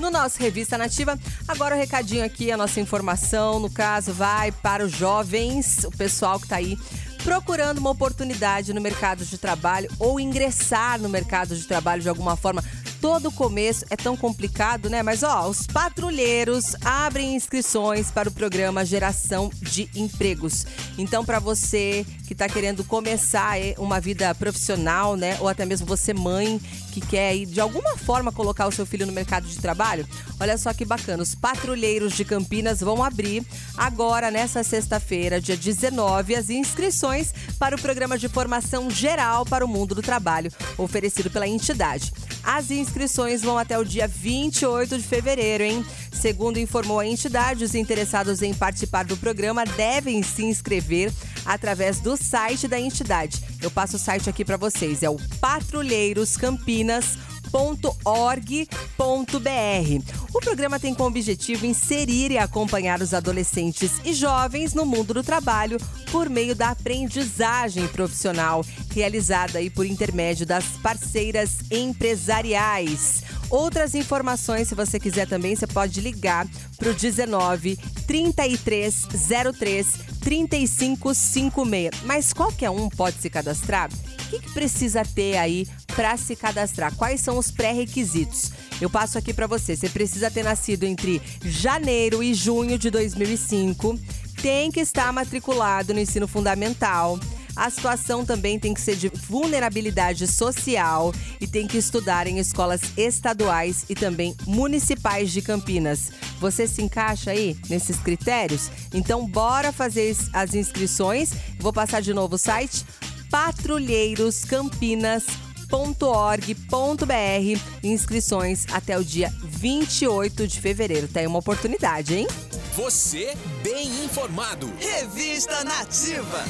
no nosso Revista Nativa. Agora o recadinho aqui, a nossa informação, no caso, vai para os jovens, o pessoal que está aí procurando uma oportunidade no mercado de trabalho ou ingressar no mercado de trabalho de alguma forma todo começo é tão complicado, né? Mas ó, os patrulheiros abrem inscrições para o programa Geração de Empregos. Então, para você que está querendo começar uma vida profissional, né? Ou até mesmo você mãe que quer ir, de alguma forma colocar o seu filho no mercado de trabalho, olha só que bacana. Os patrulheiros de Campinas vão abrir agora, nessa sexta-feira, dia 19, as inscrições para o programa de formação geral para o mundo do trabalho, oferecido pela entidade. As inscrições vão até o dia 28 de fevereiro, hein? Segundo informou a entidade, os interessados em participar do programa devem se inscrever através do site da entidade. Eu passo o site aqui para vocês, é o patrulheiroscampinas.org.br. O programa tem como objetivo inserir e acompanhar os adolescentes e jovens no mundo do trabalho por meio da aprendizagem profissional, realizada aí por intermédio das parceiras empresariais. Outras informações, se você quiser também, você pode ligar para o 19 3303 3556. Mas qualquer um pode se cadastrar? O que, que precisa ter aí para se cadastrar? Quais são os pré-requisitos? Eu passo aqui para você. Você precisa ter nascido entre janeiro e junho de 2005, tem que estar matriculado no ensino fundamental. A situação também tem que ser de vulnerabilidade social e tem que estudar em escolas estaduais e também municipais de Campinas. Você se encaixa aí nesses critérios? Então, bora fazer as inscrições. Vou passar de novo o site patrulheiroscampinas.org.br. Inscrições até o dia 28 de fevereiro. Tem uma oportunidade, hein? Você bem informado. Revista Nativa.